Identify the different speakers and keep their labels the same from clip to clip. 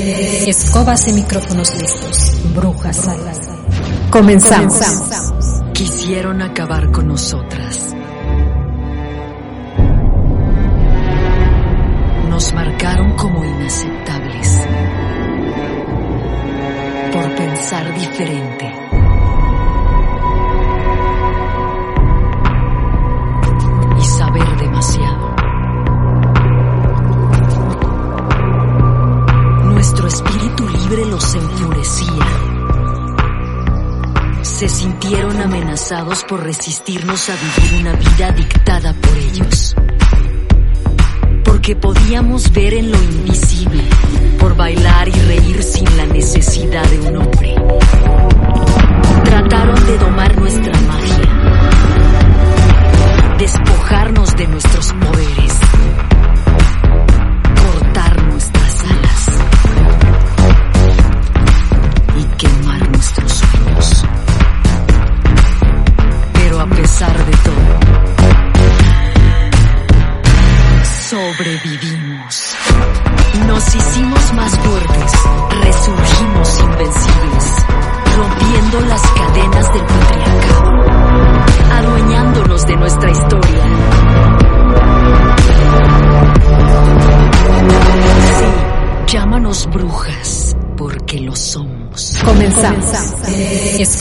Speaker 1: Escobas y micrófonos listos. Brujas. Comenzamos.
Speaker 2: Quisieron acabar con nosotras. Nos marcaron como inaceptables. Por pensar diferente. Se sintieron amenazados por resistirnos a vivir una vida dictada por ellos. Porque podíamos ver en lo invisible, por bailar y reír sin la necesidad de un hombre. Trataron de domar nuestra magia, despojarnos de nuestros poderes,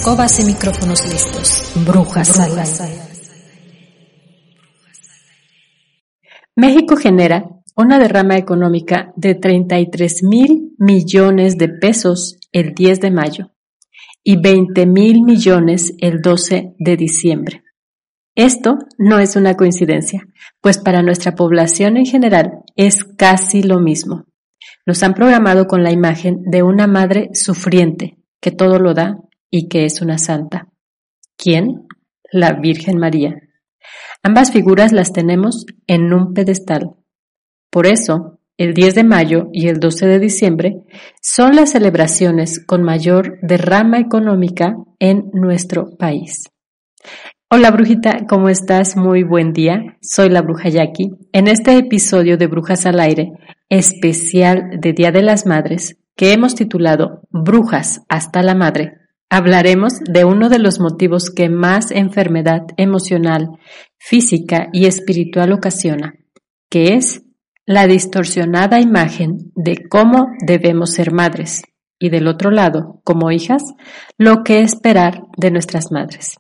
Speaker 1: Escobas y micrófonos listos. Brujas alas. México genera una derrama económica de 33 mil millones de pesos el 10 de mayo y 20 mil millones el 12 de diciembre. Esto no es una coincidencia, pues para nuestra población en general es casi lo mismo. Nos han programado con la imagen de una madre sufriente que todo lo da y que es una santa. ¿Quién? La Virgen María. Ambas figuras las tenemos en un pedestal. Por eso, el 10 de mayo y el 12 de diciembre son las celebraciones con mayor derrama económica en nuestro país. Hola brujita, ¿cómo estás? Muy buen día. Soy la bruja Jackie. En este episodio de Brujas al Aire, especial de Día de las Madres, que hemos titulado Brujas hasta la Madre, hablaremos de uno de los motivos que más enfermedad emocional, física y espiritual ocasiona, que es la distorsionada imagen de cómo debemos ser madres y del otro lado, como hijas, lo que esperar de nuestras madres.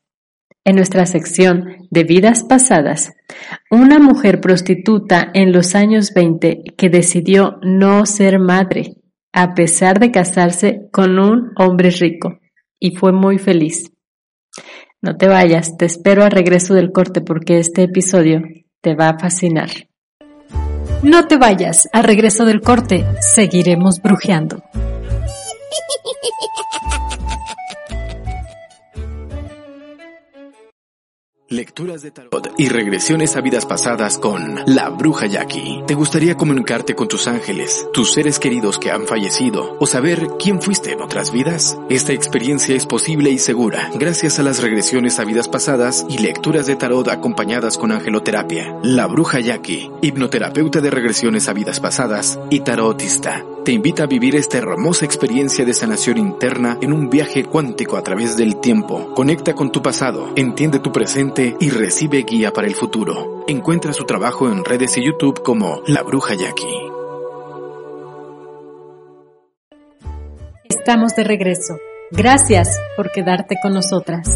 Speaker 1: En nuestra sección de vidas pasadas, una mujer prostituta en los años 20 que decidió no ser madre, a pesar de casarse con un hombre rico, y fue muy feliz. No te vayas, te espero al regreso del corte porque este episodio te va a fascinar. No te vayas, al regreso del corte seguiremos brujeando.
Speaker 3: Lecturas de tarot y regresiones a vidas pasadas con La Bruja Jackie. ¿Te gustaría comunicarte con tus ángeles, tus seres queridos que han fallecido o saber quién fuiste en otras vidas? Esta experiencia es posible y segura gracias a las regresiones a vidas pasadas y lecturas de tarot acompañadas con angeloterapia. La Bruja Jackie, hipnoterapeuta de regresiones a vidas pasadas y tarotista, te invita a vivir esta hermosa experiencia de sanación interna en un viaje cuántico a través del tiempo. Conecta con tu pasado, entiende tu presente y recibe guía para el futuro. Encuentra su trabajo en redes y YouTube como La Bruja Jackie.
Speaker 1: Estamos de regreso. Gracias por quedarte con nosotras.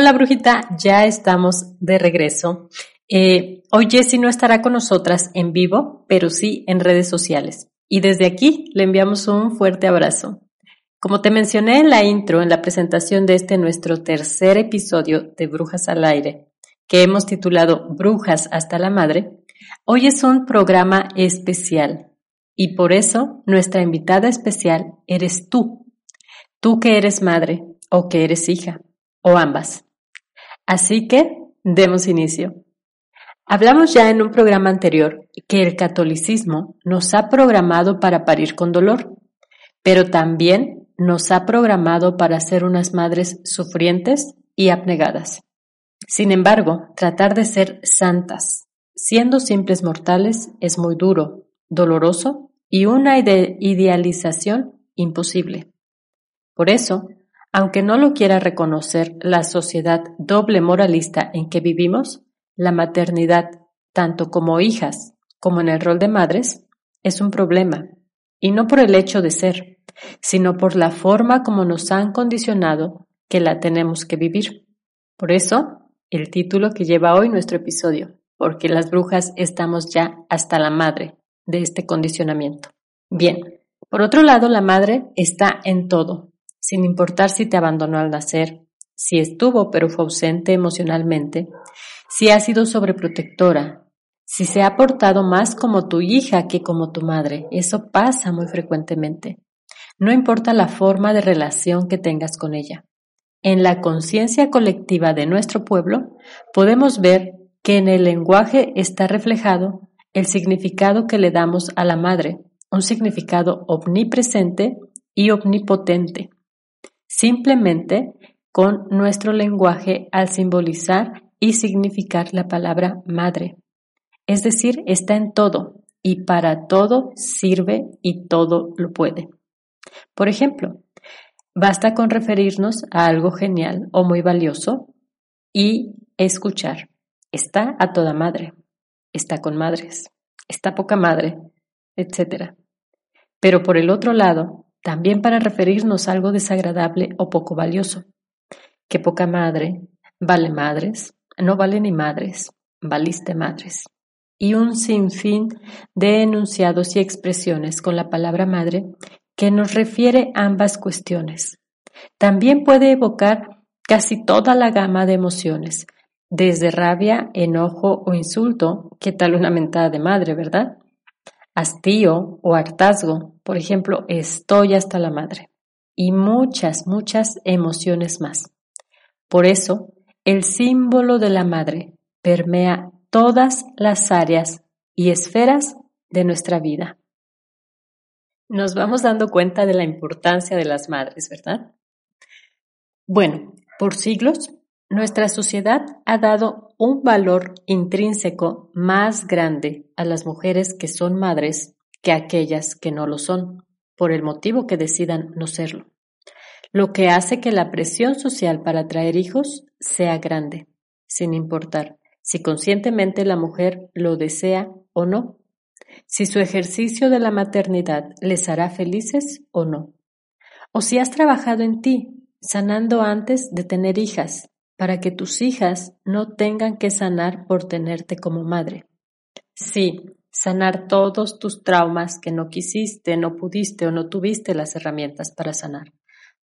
Speaker 1: Hola brujita, ya estamos de regreso. Eh, hoy Jessie no estará con nosotras en vivo, pero sí en redes sociales. Y desde aquí le enviamos un fuerte abrazo. Como te mencioné en la intro, en la presentación de este nuestro tercer episodio de Brujas al Aire, que hemos titulado Brujas hasta la Madre, hoy es un programa especial y por eso nuestra invitada especial eres tú, tú que eres madre o que eres hija o ambas. Así que demos inicio. Hablamos ya en un programa anterior que el catolicismo nos ha programado para parir con dolor, pero también nos ha programado para ser unas madres sufrientes y abnegadas. Sin embargo, tratar de ser santas, siendo simples mortales, es muy duro, doloroso y una idealización imposible. Por eso, aunque no lo quiera reconocer la sociedad doble moralista en que vivimos, la maternidad, tanto como hijas como en el rol de madres, es un problema, y no por el hecho de ser, sino por la forma como nos han condicionado que la tenemos que vivir. Por eso, el título que lleva hoy nuestro episodio, porque las brujas estamos ya hasta la madre de este condicionamiento. Bien, por otro lado, la madre está en todo, sin importar si te abandonó al nacer, si estuvo pero fue ausente emocionalmente, si ha sido sobreprotectora, si se ha portado más como tu hija que como tu madre. Eso pasa muy frecuentemente. No importa la forma de relación que tengas con ella. En la conciencia colectiva de nuestro pueblo podemos ver que en el lenguaje está reflejado el significado que le damos a la madre, un significado omnipresente y omnipotente. Simplemente con nuestro lenguaje al simbolizar y significar la palabra madre. Es decir, está en todo y para todo sirve y todo lo puede. Por ejemplo, basta con referirnos a algo genial o muy valioso y escuchar. Está a toda madre, está con madres, está poca madre, etc. Pero por el otro lado, también para referirnos a algo desagradable o poco valioso. Que poca madre, vale madres, no vale ni madres, valiste madres. Y un sinfín de enunciados y expresiones con la palabra madre que nos refiere ambas cuestiones. También puede evocar casi toda la gama de emociones, desde rabia, enojo o insulto, que tal una mentada de madre, ¿verdad? Hastío o hartazgo, por ejemplo, estoy hasta la madre. Y muchas, muchas emociones más. Por eso, el símbolo de la madre permea todas las áreas y esferas de nuestra vida. Nos vamos dando cuenta de la importancia de las madres, ¿verdad? Bueno, por siglos, nuestra sociedad ha dado un valor intrínseco más grande a las mujeres que son madres que a aquellas que no lo son, por el motivo que decidan no serlo. Lo que hace que la presión social para traer hijos sea grande, sin importar si conscientemente la mujer lo desea o no, si su ejercicio de la maternidad les hará felices o no, o si has trabajado en ti, sanando antes de tener hijas, para que tus hijas no tengan que sanar por tenerte como madre. Sí, sanar todos tus traumas que no quisiste, no pudiste o no tuviste las herramientas para sanar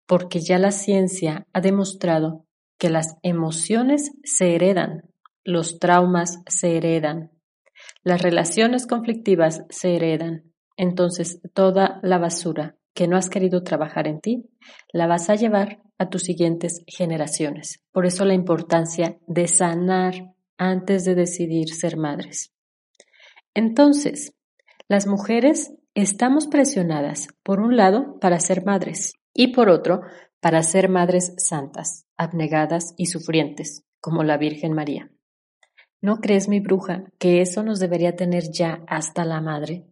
Speaker 1: porque ya la ciencia ha demostrado que las emociones se heredan, los traumas se heredan, las relaciones conflictivas se heredan. Entonces, toda la basura que no has querido trabajar en ti, la vas a llevar a tus siguientes generaciones. Por eso la importancia de sanar antes de decidir ser madres. Entonces, las mujeres estamos presionadas, por un lado, para ser madres y por otro, para ser madres santas, abnegadas y sufrientes, como la Virgen María. ¿No crees, mi bruja, que eso nos debería tener ya hasta la madre?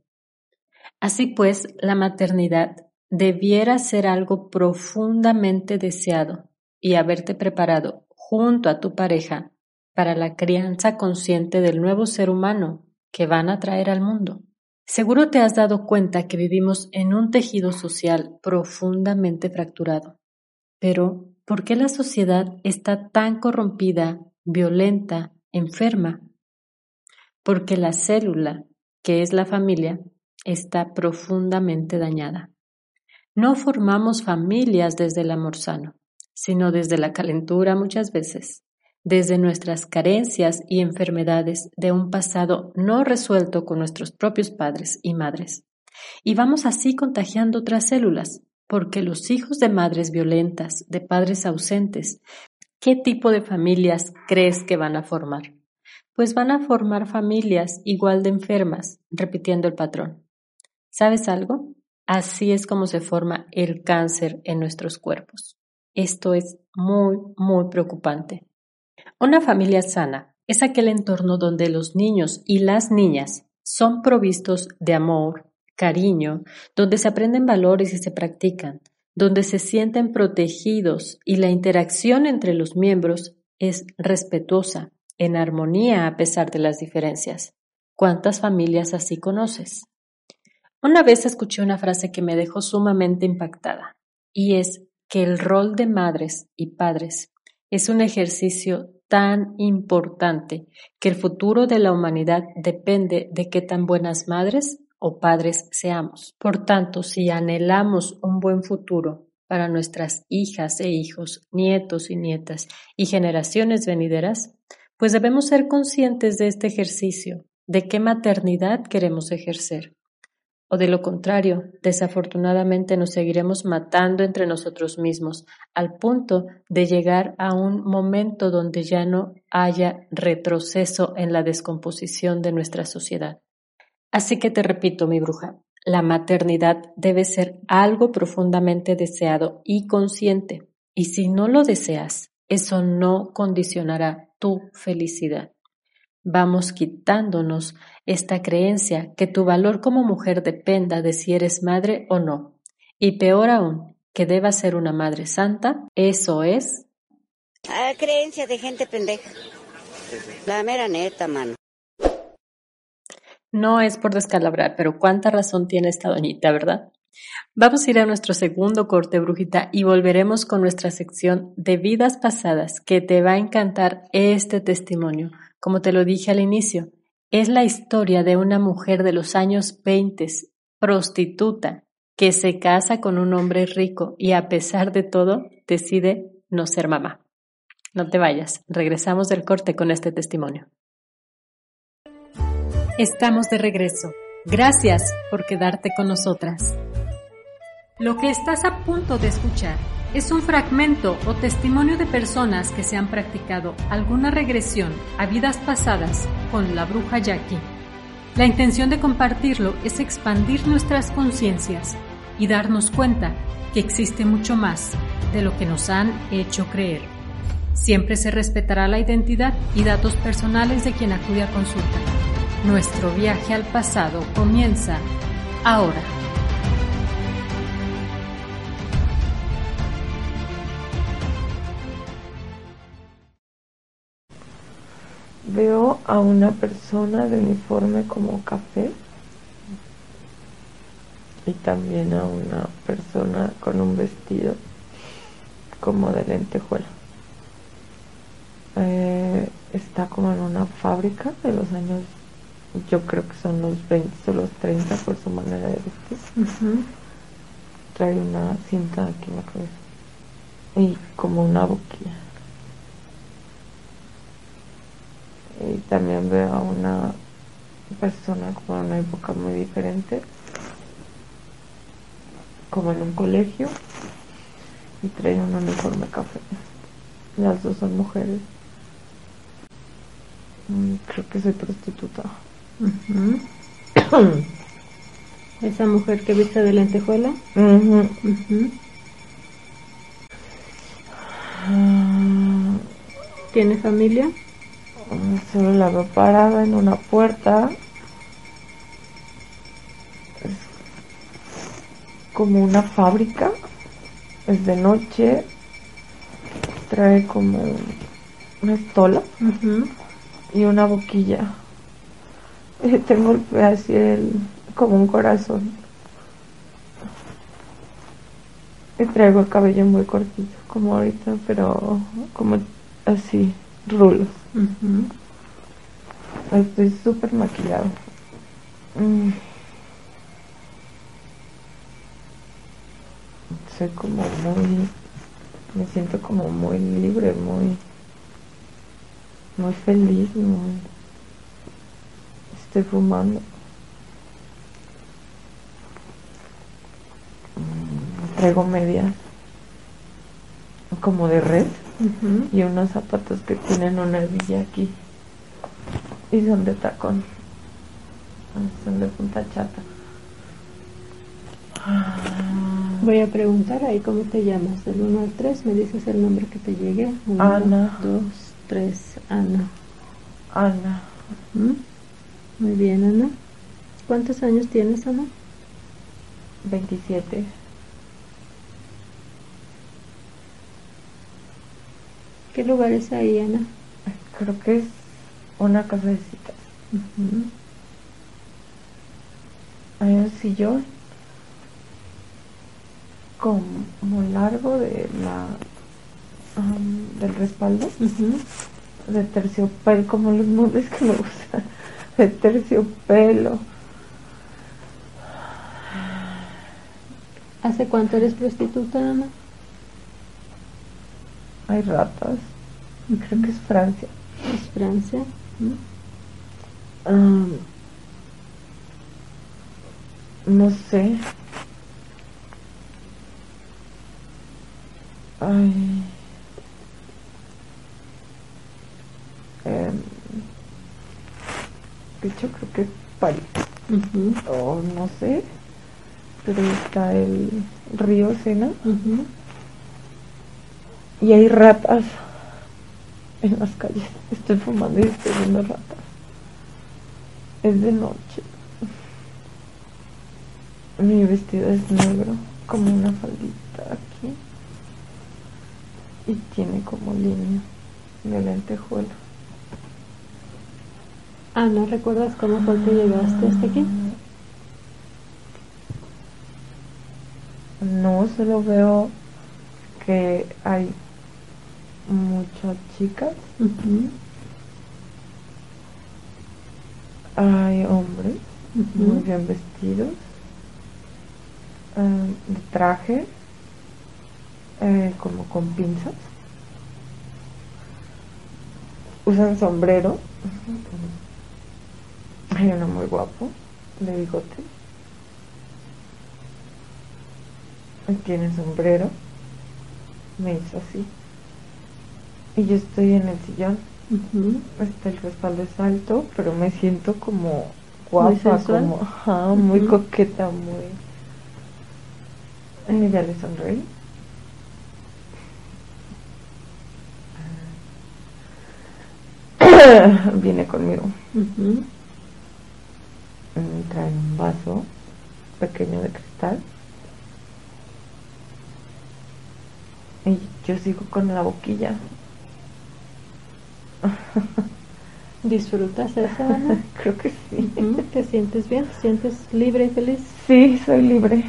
Speaker 1: Así pues, la maternidad debiera ser algo profundamente deseado y haberte preparado junto a tu pareja para la crianza consciente del nuevo ser humano que van a traer al mundo. Seguro te has dado cuenta que vivimos en un tejido social profundamente fracturado. Pero, ¿por qué la sociedad está tan corrompida, violenta, enferma? Porque la célula, que es la familia, está profundamente dañada. No formamos familias desde el amor sano, sino desde la calentura muchas veces, desde nuestras carencias y enfermedades de un pasado no resuelto con nuestros propios padres y madres. Y vamos así contagiando otras células, porque los hijos de madres violentas, de padres ausentes, ¿qué tipo de familias crees que van a formar? Pues van a formar familias igual de enfermas, repitiendo el patrón. ¿Sabes algo? Así es como se forma el cáncer en nuestros cuerpos. Esto es muy, muy preocupante. Una familia sana es aquel entorno donde los niños y las niñas son provistos de amor, cariño, donde se aprenden valores y se practican, donde se sienten protegidos y la interacción entre los miembros es respetuosa, en armonía a pesar de las diferencias. ¿Cuántas familias así conoces? Una vez escuché una frase que me dejó sumamente impactada, y es que el rol de madres y padres es un ejercicio tan importante que el futuro de la humanidad depende de qué tan buenas madres o padres seamos. Por tanto, si anhelamos un buen futuro para nuestras hijas e hijos, nietos y nietas y generaciones venideras, pues debemos ser conscientes de este ejercicio, de qué maternidad queremos ejercer. O de lo contrario, desafortunadamente nos seguiremos matando entre nosotros mismos, al punto de llegar a un momento donde ya no haya retroceso en la descomposición de nuestra sociedad. Así que te repito, mi bruja, la maternidad debe ser algo profundamente deseado y consciente. Y si no lo deseas, eso no condicionará tu felicidad. Vamos quitándonos esta creencia que tu valor como mujer dependa de si eres madre o no. Y peor aún, que debas ser una madre santa, eso es...
Speaker 4: Ah, creencia de gente pendeja. La mera neta, mano.
Speaker 1: No es por descalabrar, pero cuánta razón tiene esta doñita, ¿verdad? Vamos a ir a nuestro segundo corte, brujita, y volveremos con nuestra sección de vidas pasadas, que te va a encantar este testimonio. Como te lo dije al inicio, es la historia de una mujer de los años 20, prostituta, que se casa con un hombre rico y a pesar de todo decide no ser mamá. No te vayas, regresamos del corte con este testimonio. Estamos de regreso. Gracias por quedarte con nosotras. Lo que estás a punto de escuchar es un fragmento o testimonio de personas que se han practicado alguna regresión a vidas pasadas con la bruja Jackie. La intención de compartirlo es expandir nuestras conciencias y darnos cuenta que existe mucho más de lo que nos han hecho creer. Siempre se respetará la identidad y datos personales de quien acude a consulta. Nuestro viaje al pasado comienza ahora.
Speaker 5: Veo a una persona de uniforme como café y también a una persona con un vestido como de lentejuela. Eh, está como en una fábrica de los años yo creo que son los 20 o los 30 por su manera de vestir. Trae una cinta aquí en la cabeza y como una boquilla. Y también veo a una persona como en una época muy diferente, como en un colegio, y trae un uniforme café. Las dos son mujeres. Mm, creo que soy prostituta.
Speaker 1: Esa mujer que viste de lentejuela. ¿Tiene familia?
Speaker 5: Solo la veo parada en una puerta. Es como una fábrica. Es de noche. Trae como una estola y una boquilla. tengo así el, como un corazón. Y traigo el cabello muy cortito, como ahorita, pero como así, rulos. Estoy súper maquillado. Mm. Soy como muy, me siento como muy libre, muy muy feliz, muy... Estoy fumando. Mm, Traigo medias como de red
Speaker 6: Ujú.
Speaker 5: y unos zapatos que tienen una hebilla aquí y son de tacón. Son de punta chata.
Speaker 6: Voy a preguntar ahí cómo te llamas. Del 1 al 3 me dices el nombre que te llegue. 1,
Speaker 5: Ana.
Speaker 6: 2, 3, Ana.
Speaker 5: Ana,
Speaker 6: ¿Mm? Muy bien, Ana. ¿Cuántos años tienes, Ana?
Speaker 5: 27.
Speaker 6: ¿Qué lugar es ahí, Ana?
Speaker 5: Creo que es una casa de citas. Hay un sillón como largo de la am, del respaldo de terciopelo como los muebles que me gustan de terciopelo
Speaker 6: ¿Hace cuánto eres prostituta, Ana?
Speaker 5: Hay ratas. Creo que es Francia.
Speaker 6: Es Francia. ¿Mm?
Speaker 5: Am, no sé. Ay. Em, de hecho creo que es París o no sé. Pero está el río Sena. Y hay ratas en las calles. Estoy fumando y estoy viendo ratas. Es de noche. Mi vestido es negro como una faldita aquí. Y tiene como línea de lentejuela.
Speaker 6: Ana, ¿recuerdas cómo fue que llegaste hasta aquí?
Speaker 5: No, solo veo que hay muchas chicas, hay hombres muy bien vestidos, eh, de traje, eh, como con pinzas. Usan sombrero. Hay uno muy guapo, de bigote. Tiene sombrero. Me hizo así. Y yo estoy en el sillón. Este, el respaldo es alto, pero me siento como guapa, como ajá, muy coqueta, muy. Y ya le sonreí. Viene conmigo. Mm, Trae un vaso pequeño de cristal. Y yo sigo con la boquilla.
Speaker 6: ¿Disfrutas eso, Ana?
Speaker 5: Creo que sí.
Speaker 6: ¿Te sientes bien? ¿Te sientes libre y feliz?
Speaker 5: Sí, soy libre.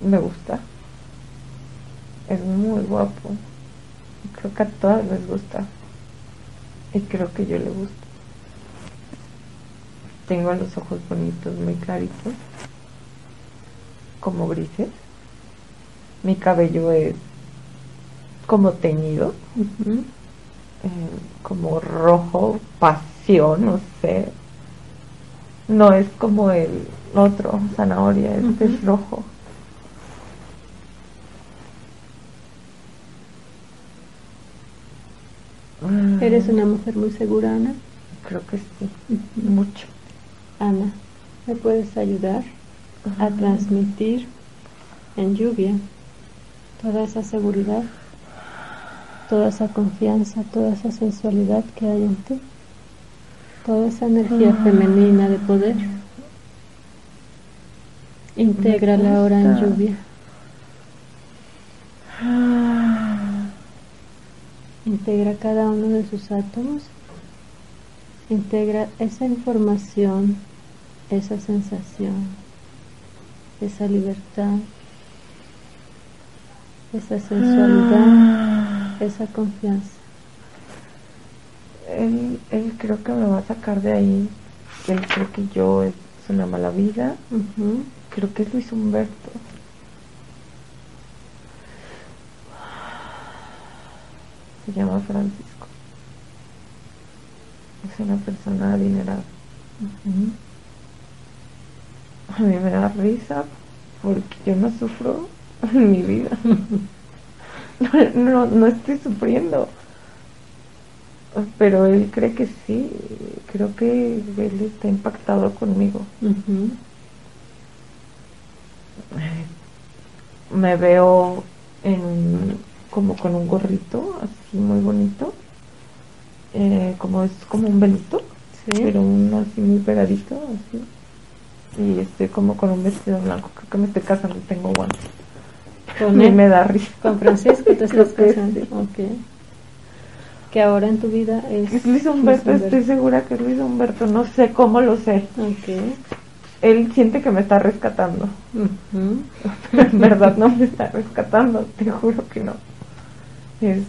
Speaker 5: Me gusta. Es muy guapo. Creo que a todas les gusta. Y creo que yo le gusto. Tengo los ojos bonitos, muy claritos. Como grises. Mi cabello es como teñido. Eh, como rojo, pasión, no sé. No es como el otro, zanahoria, este es rojo. Ah,
Speaker 6: ¿Eres una mujer muy segura, Ana?
Speaker 5: Creo que sí, mucho.
Speaker 6: Ana, ¿me puedes ayudar a
Speaker 5: Ajá.
Speaker 6: transmitir en lluvia toda esa seguridad, toda esa confianza, toda esa sensualidad que hay en ti? Toda esa energía
Speaker 5: Ah.
Speaker 6: femenina de poder. Intégrala ahora en
Speaker 5: gusta.
Speaker 6: lluvia.
Speaker 5: Ah,
Speaker 6: Integra cada uno de sus átomos. Integra esa información, esa sensación, esa libertad, esa sensualidad,
Speaker 5: ah.
Speaker 6: Esa confianza.
Speaker 5: Él, él creo que me va a sacar de ahí. Él cree que yo es una mala vida. Creo que es Luis Humberto. Se llama Francisco. Es una persona adinerada. A mí me da risa porque yo no sufro en mi vida. No, no, estoy sufriendo. Pero él cree que sí. Creo que él está impactado conmigo. Me veo en como con un gorrito así muy bonito. Eh, como es como un velito. Pero uno así muy pegadito. Así y estoy como con un vestido blanco. Creo que me estoy casando tengo guantes. Con él me da risa.
Speaker 1: Con Francisco te estás casando. Okay. Que ahora en tu vida es.
Speaker 5: Luis Humberto, estoy segura que es Luis Humberto. No sé cómo lo sé.
Speaker 1: Okay.
Speaker 5: Él siente que me está rescatando. Pero en verdad no me está rescatando, te juro que no. Es,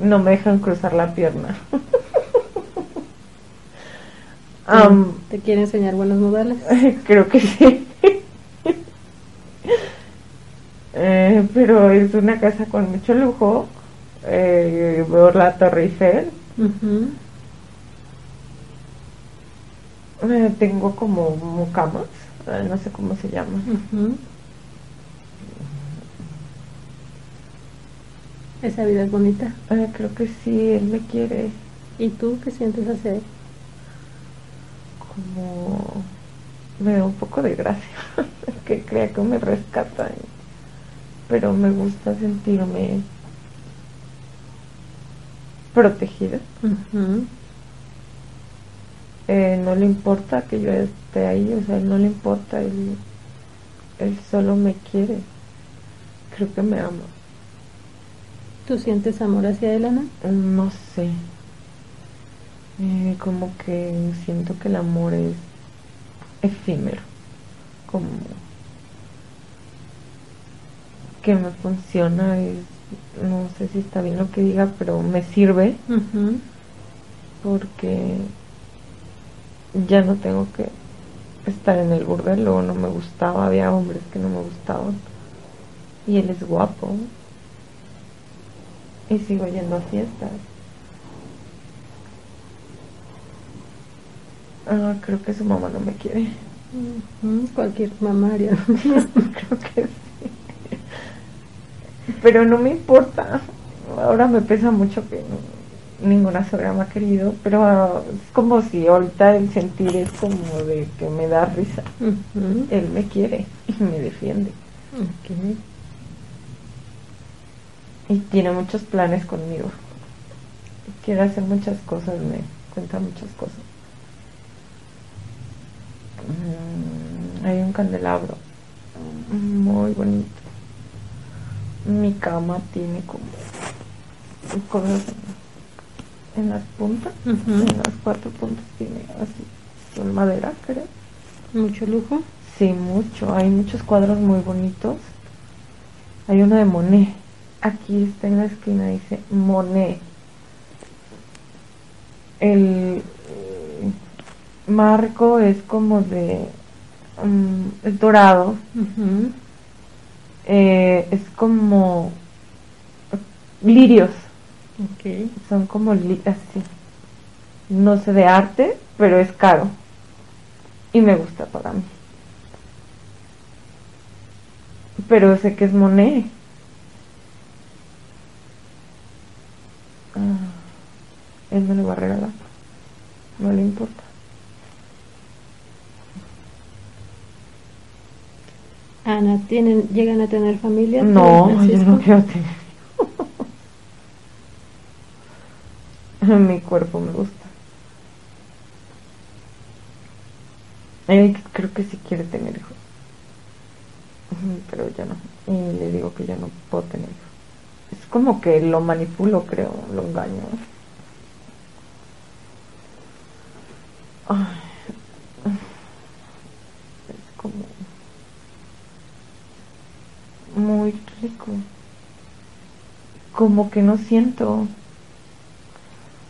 Speaker 5: no me dejan cruzar la pierna.
Speaker 1: ¿Te quiere enseñar buenos modales?
Speaker 5: Creo que sí. Eh, pero es una casa con mucho lujo. Eh, veo la Torre Eiffel. Eh, tengo como mucamas, no sé cómo se llama.
Speaker 1: Esa vida es bonita.
Speaker 5: creo que sí, él me quiere.
Speaker 1: ¿Y tú qué sientes hacer?
Speaker 5: como me da un poco de gracia que crea que me rescata pero me gusta sentirme protegida eh, no le importa que yo esté ahí o sea no le importa él, él solo me quiere creo que me ama
Speaker 1: ¿Tú sientes amor hacia Elena?
Speaker 5: No sé. Eh, como que siento que el amor es efímero, como que me funciona, es, no sé si está bien lo que diga, pero me sirve porque ya no tengo que estar en el burdel, luego no me gustaba, había hombres que no me gustaban. Y él es guapo. Y sigo yendo a fiestas. Ah, creo que su mamá no me quiere.
Speaker 1: Cualquier mamá haría
Speaker 5: Creo que sí. Pero no me importa. Ahora me pesa mucho que ninguna suegra me ha querido, pero es como si ahorita el sentir es como de que me da risa. Él me quiere y me defiende. Y tiene muchos planes conmigo. Quiere hacer muchas cosas, me cuenta muchas cosas. Mm, hay un candelabro muy bonito. Mi cama tiene como cosas en, las puntas, en las cuatro puntas tiene así, son madera, creo.
Speaker 1: Mucho lujo.
Speaker 5: Sí, mucho. Hay muchos cuadros muy bonitos. Hay uno de Monet. Aquí está en la esquina, dice Monet. El marco es como de um, es dorado eh, es como lirios. Son como li así. No sé de arte pero es caro. Y me gusta para mí. Pero sé que es Monet. Ah, él me lo va a regalar no le importa
Speaker 1: Ana, ¿tienen, ¿llegan a tener familia?
Speaker 5: No, yo no quiero tener. Mi cuerpo me gusta. Él creo que sí quiere tener hijos. Pero ya no. Y le digo que ya no puedo tener hijos. Es como que lo manipulo, creo, lo engaño. Ay. Es como muy rico. Como que no siento.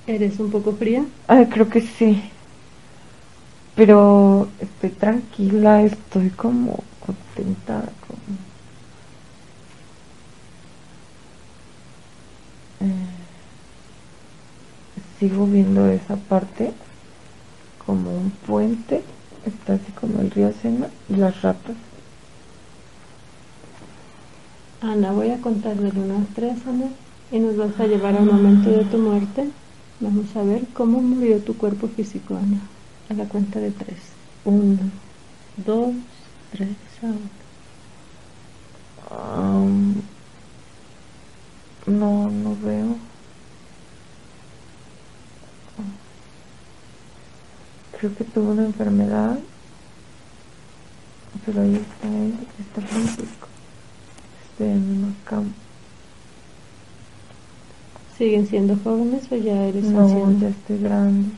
Speaker 1: ¿Eres un poco fría?
Speaker 5: Ah, creo que sí. Pero estoy tranquila, estoy como contenta. Como... Eh, sigo viendo esa parte como un puente, está así como el río Sena y las ratas.
Speaker 6: Ana, voy a contar del 1 a 3, Ana, y nos vas a llevar al momento de tu muerte. Vamos a ver cómo murió tu cuerpo físico, Ana. A la cuenta de 3. 1, 2, 3, ahora.
Speaker 5: Um, no, no veo. Creo que tuvo una enfermedad, pero ahí está él, está Francisco. Estoy en una cama.
Speaker 6: ¿Siguen siendo jóvenes o ya eres
Speaker 5: No,
Speaker 6: anciano?
Speaker 5: ya estoy grande.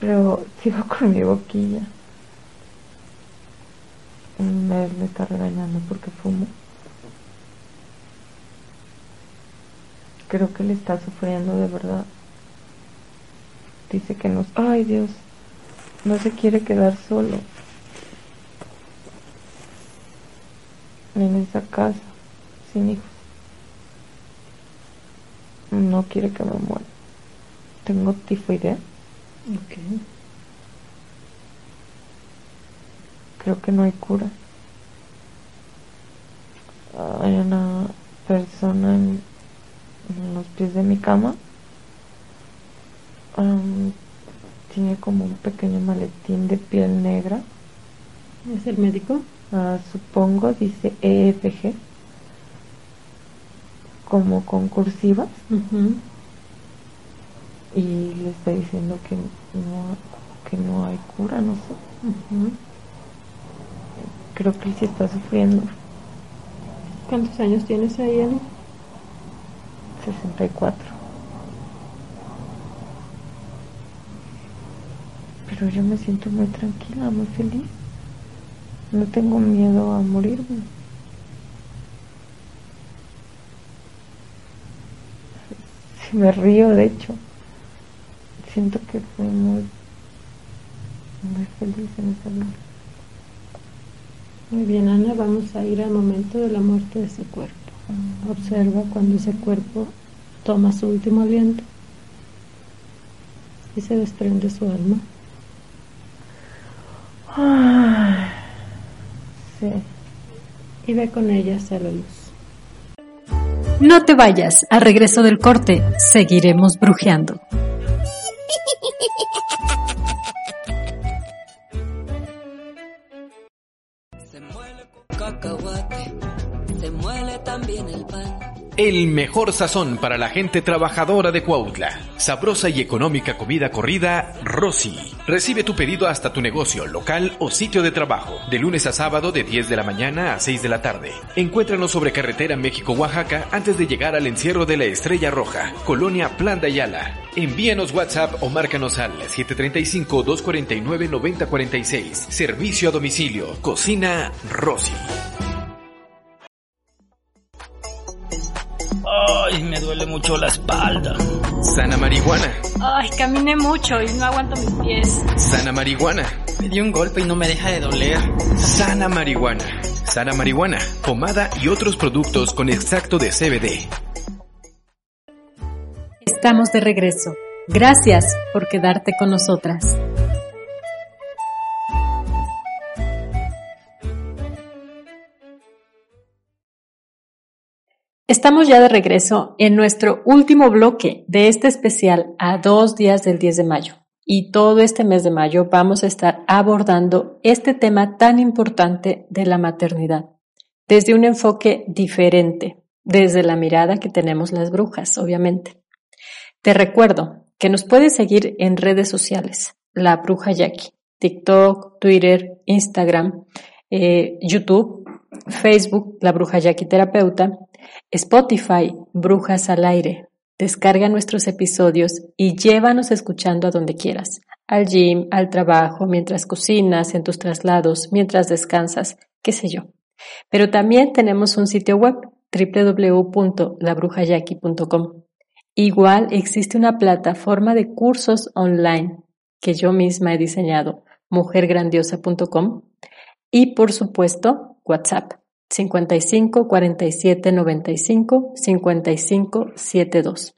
Speaker 5: Pero sigo con mi boquilla. Mes me está regañando porque fumo. Creo que le está sufriendo de verdad. Dice que no... Ay Dios, no se quiere quedar solo. En esa casa, sin hijos. No quiere que me muera. Tengo tifoidea.
Speaker 6: Ok.
Speaker 5: Creo que no hay cura. Hay una persona en, en los pies de mi cama. Am, tiene como un pequeño maletín de piel negra.
Speaker 6: ¿Es el médico?
Speaker 5: Supongo, dice EFG. Como con cursivas.
Speaker 6: Ujú.
Speaker 5: Y le está diciendo que no, que no hay cura, no sé. Creo que él sí está sufriendo.
Speaker 6: ¿Cuántos años tienes ahí, Ana?
Speaker 5: 64. Pero yo me siento muy tranquila, muy feliz. No tengo miedo a morirme. Si me río, de hecho. Siento que fui muy, muy feliz en esa vida.
Speaker 6: Muy bien, Ana, vamos a ir al momento de la muerte de ese cuerpo. Observa cuando ese cuerpo toma su último aliento y se desprende su alma.
Speaker 5: Ay, sí.
Speaker 6: Y ve con ella hacia la luz.
Speaker 1: No te vayas, al regreso del corte seguiremos brujeando.
Speaker 7: Se muele cacahuate, se muele también el pan.
Speaker 3: El mejor sazón para la gente trabajadora de Cuautla. Sabrosa y económica comida corrida, Rosy. Recibe tu pedido hasta tu negocio, local o sitio de trabajo. De lunes a sábado de 10 de la mañana a 6 de la tarde. Encuéntranos sobre carretera México-Oaxaca antes de llegar al encierro de la Estrella Roja, Colonia Plan de Ayala. Envíanos WhatsApp o márcanos al 735-249-9046. Servicio a domicilio. Cocina Rosy.
Speaker 8: Ay, me duele mucho la espalda.
Speaker 3: Sana marihuana.
Speaker 9: Ay, caminé mucho y no aguanto mis pies.
Speaker 3: Sana marihuana.
Speaker 8: Me dio un golpe y no me deja de doler.
Speaker 3: Sana marihuana. Sana marihuana, pomada y otros productos con extracto de CBD.
Speaker 1: Estamos de regreso. Gracias por quedarte con nosotras. Estamos ya de regreso en nuestro último bloque de este especial a dos días del 10 de mayo. Y todo este mes de mayo vamos a estar abordando este tema tan importante de la maternidad, desde un enfoque diferente, desde la mirada que tenemos las brujas, obviamente. Te recuerdo que nos puedes seguir en redes sociales, La Bruja Jackie, TikTok, Twitter, Instagram, eh, YouTube, Facebook, La Bruja Jackie Terapeuta, Spotify, Brujas al Aire. Descarga nuestros episodios y llévanos escuchando a donde quieras, al gym, al trabajo, mientras cocinas, en tus traslados, mientras descansas, qué sé yo. Pero también tenemos un sitio web www.labrujayaki.com. Igual existe una plataforma de cursos online que yo misma he diseñado, mujergrandiosa.com y por supuesto WhatsApp 55 47 95 55 72.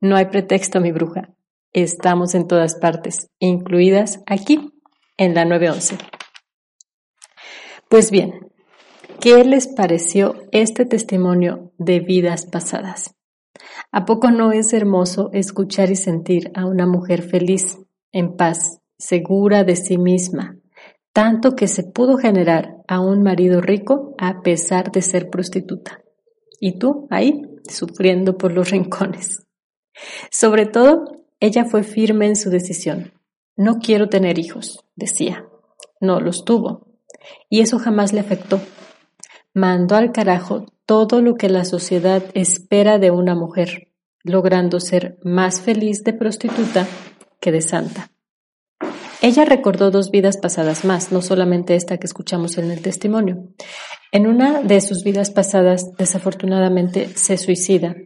Speaker 1: No hay pretexto, mi bruja. Estamos en todas partes, incluidas aquí, en la 911. Pues bien, ¿qué les pareció este testimonio de vidas pasadas? ¿A poco no es hermoso escuchar y sentir a una mujer feliz, en paz, segura de sí misma, tanto que se pudo generar a un marido rico a pesar de ser prostituta? Y tú ahí, sufriendo por los rincones. Sobre todo, ella fue firme en su decisión. No quiero tener hijos, decía. No los tuvo. Y eso jamás le afectó. Mandó al carajo todo lo que la sociedad espera de una mujer, logrando ser más feliz de prostituta que de santa. Ella recordó dos vidas pasadas más, no solamente esta que escuchamos en el testimonio. En una de sus vidas pasadas, desafortunadamente, se suicida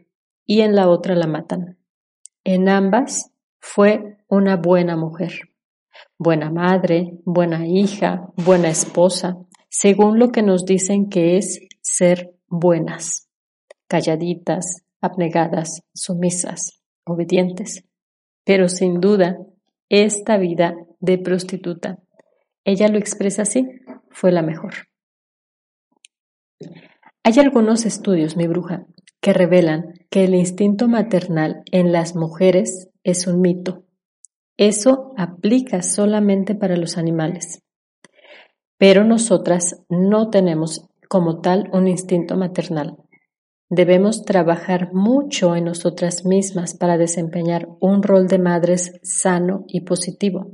Speaker 1: y en la otra la matan. En ambas fue una buena mujer, buena madre, buena hija, buena esposa, según lo que nos dicen que es ser buenas, calladitas, abnegadas, sumisas, obedientes. Pero sin duda, esta vida de prostituta, ella lo expresa así, fue la mejor. Hay algunos estudios, mi bruja, que revelan que el instinto maternal en las mujeres es un mito. Eso aplica solamente para los animales. Pero nosotras no tenemos como tal un instinto maternal. Debemos trabajar mucho en nosotras mismas para desempeñar un rol de madres sano y positivo,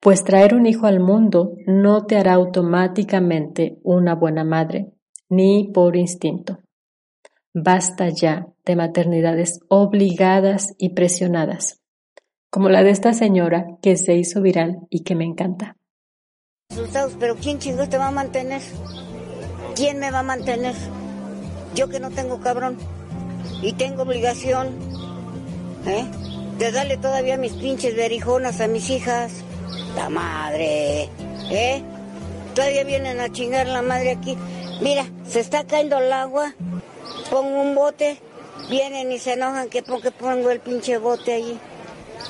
Speaker 1: pues traer un hijo al mundo no te hará automáticamente una buena madre, ni por instinto. Basta ya de maternidades obligadas y presionadas, como la de esta señora que se hizo viral y que me encanta.
Speaker 4: pero ¿quién chingos te va a mantener? ¿Quién me va a mantener? Yo que no tengo cabrón y tengo obligación ¿eh? de darle todavía mis pinches berijonas a mis hijas. La madre, ¿eh? Todavía vienen a chingar la madre aquí. Mira, se está cayendo el agua. Pongo un bote, vienen y se enojan que porque pongo el pinche bote allí.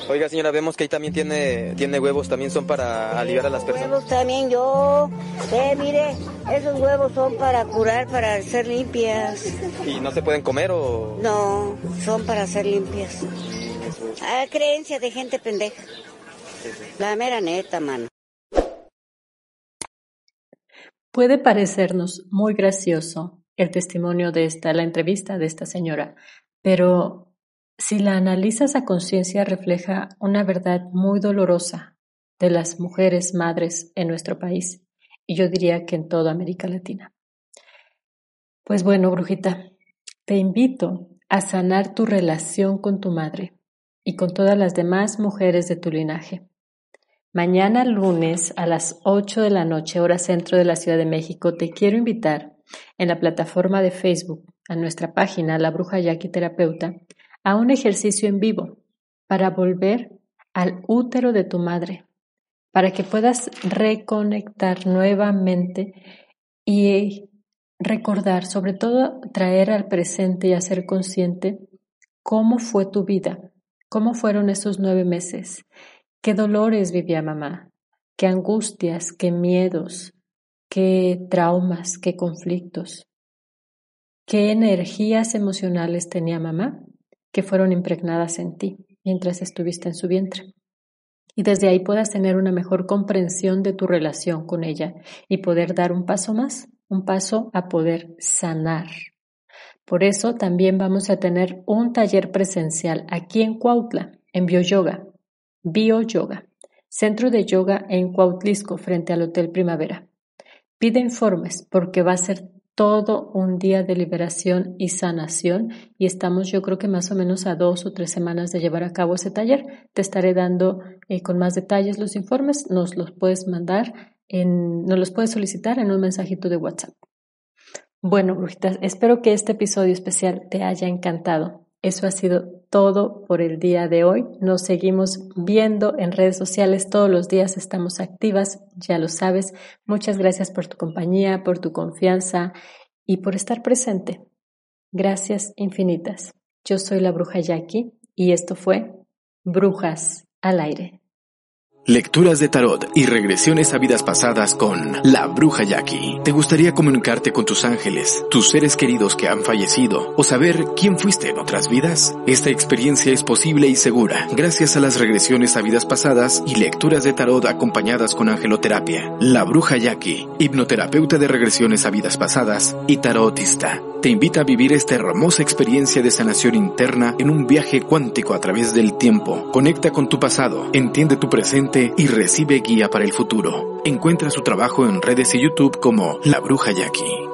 Speaker 10: Oiga, señora, vemos que ahí también tiene, tiene huevos, también son para aliviar a las personas.
Speaker 4: Huevos también yo. Eh, mire, esos huevos son para curar, para ser limpias.
Speaker 10: ¿Y no se pueden comer o...?
Speaker 4: No, son para ser limpias. A creencia de gente pendeja. La mera neta, mano.
Speaker 1: Puede parecernos muy gracioso el testimonio de esta, la entrevista de esta señora, pero si la analizas a conciencia refleja una verdad muy dolorosa de las mujeres madres en nuestro país y yo diría que en toda América Latina. Pues bueno, brujita, te invito a sanar tu relación con tu madre y con todas las demás mujeres de tu linaje. Mañana lunes a las 8 de la noche, hora centro de la Ciudad de México, te quiero invitar en la plataforma de Facebook a nuestra página La Bruja Yaqui Terapeuta a un ejercicio en vivo para volver al útero de tu madre, para que puedas reconectar nuevamente y recordar, sobre todo traer al presente y hacer consciente cómo fue tu vida, cómo fueron esos nueve meses, qué dolores vivía mamá, qué angustias, qué miedos, qué traumas, qué conflictos, qué energías emocionales tenía mamá que fueron impregnadas en ti mientras estuviste en su vientre. Y desde ahí puedas tener una mejor comprensión de tu relación con ella y poder dar un paso más, un paso a poder sanar. Por eso también vamos a tener un taller presencial aquí en Cuautla, en BioYoga, BioYoga, centro de yoga en Cuautlisco frente al Hotel Primavera. Pide informes porque va a ser todo un día de liberación y sanación y estamos yo creo que más o menos a dos o tres semanas de llevar a cabo ese taller. Te estaré dando eh, con más detalles los informes, nos los puedes mandar, en, nos los puedes solicitar en un mensajito de WhatsApp. Bueno, brujitas, espero que este episodio especial te haya encantado. Eso ha sido todo por el día de hoy. Nos seguimos viendo en redes sociales todos los días, estamos activas, ya lo sabes. Muchas gracias por tu compañía, por tu confianza y por estar presente. Gracias infinitas. Yo soy la bruja Jackie Y esto fue Brujas al aire.
Speaker 3: Lecturas de tarot y regresiones a vidas pasadas con La Bruja Jackie. ¿Te gustaría comunicarte con tus ángeles, tus seres queridos que han fallecido o saber quién fuiste en otras vidas? Esta experiencia es posible y segura gracias a las regresiones a vidas pasadas y lecturas de tarot acompañadas con angeloterapia. La Bruja Jackie, hipnoterapeuta de regresiones a vidas pasadas y tarotista, te invita a vivir esta hermosa experiencia de sanación interna en un viaje cuántico a través del tiempo. Conecta con tu pasado, entiende tu presente y recibe guía para el futuro. Encuentra su trabajo en redes y YouTube como La Bruja Jackie.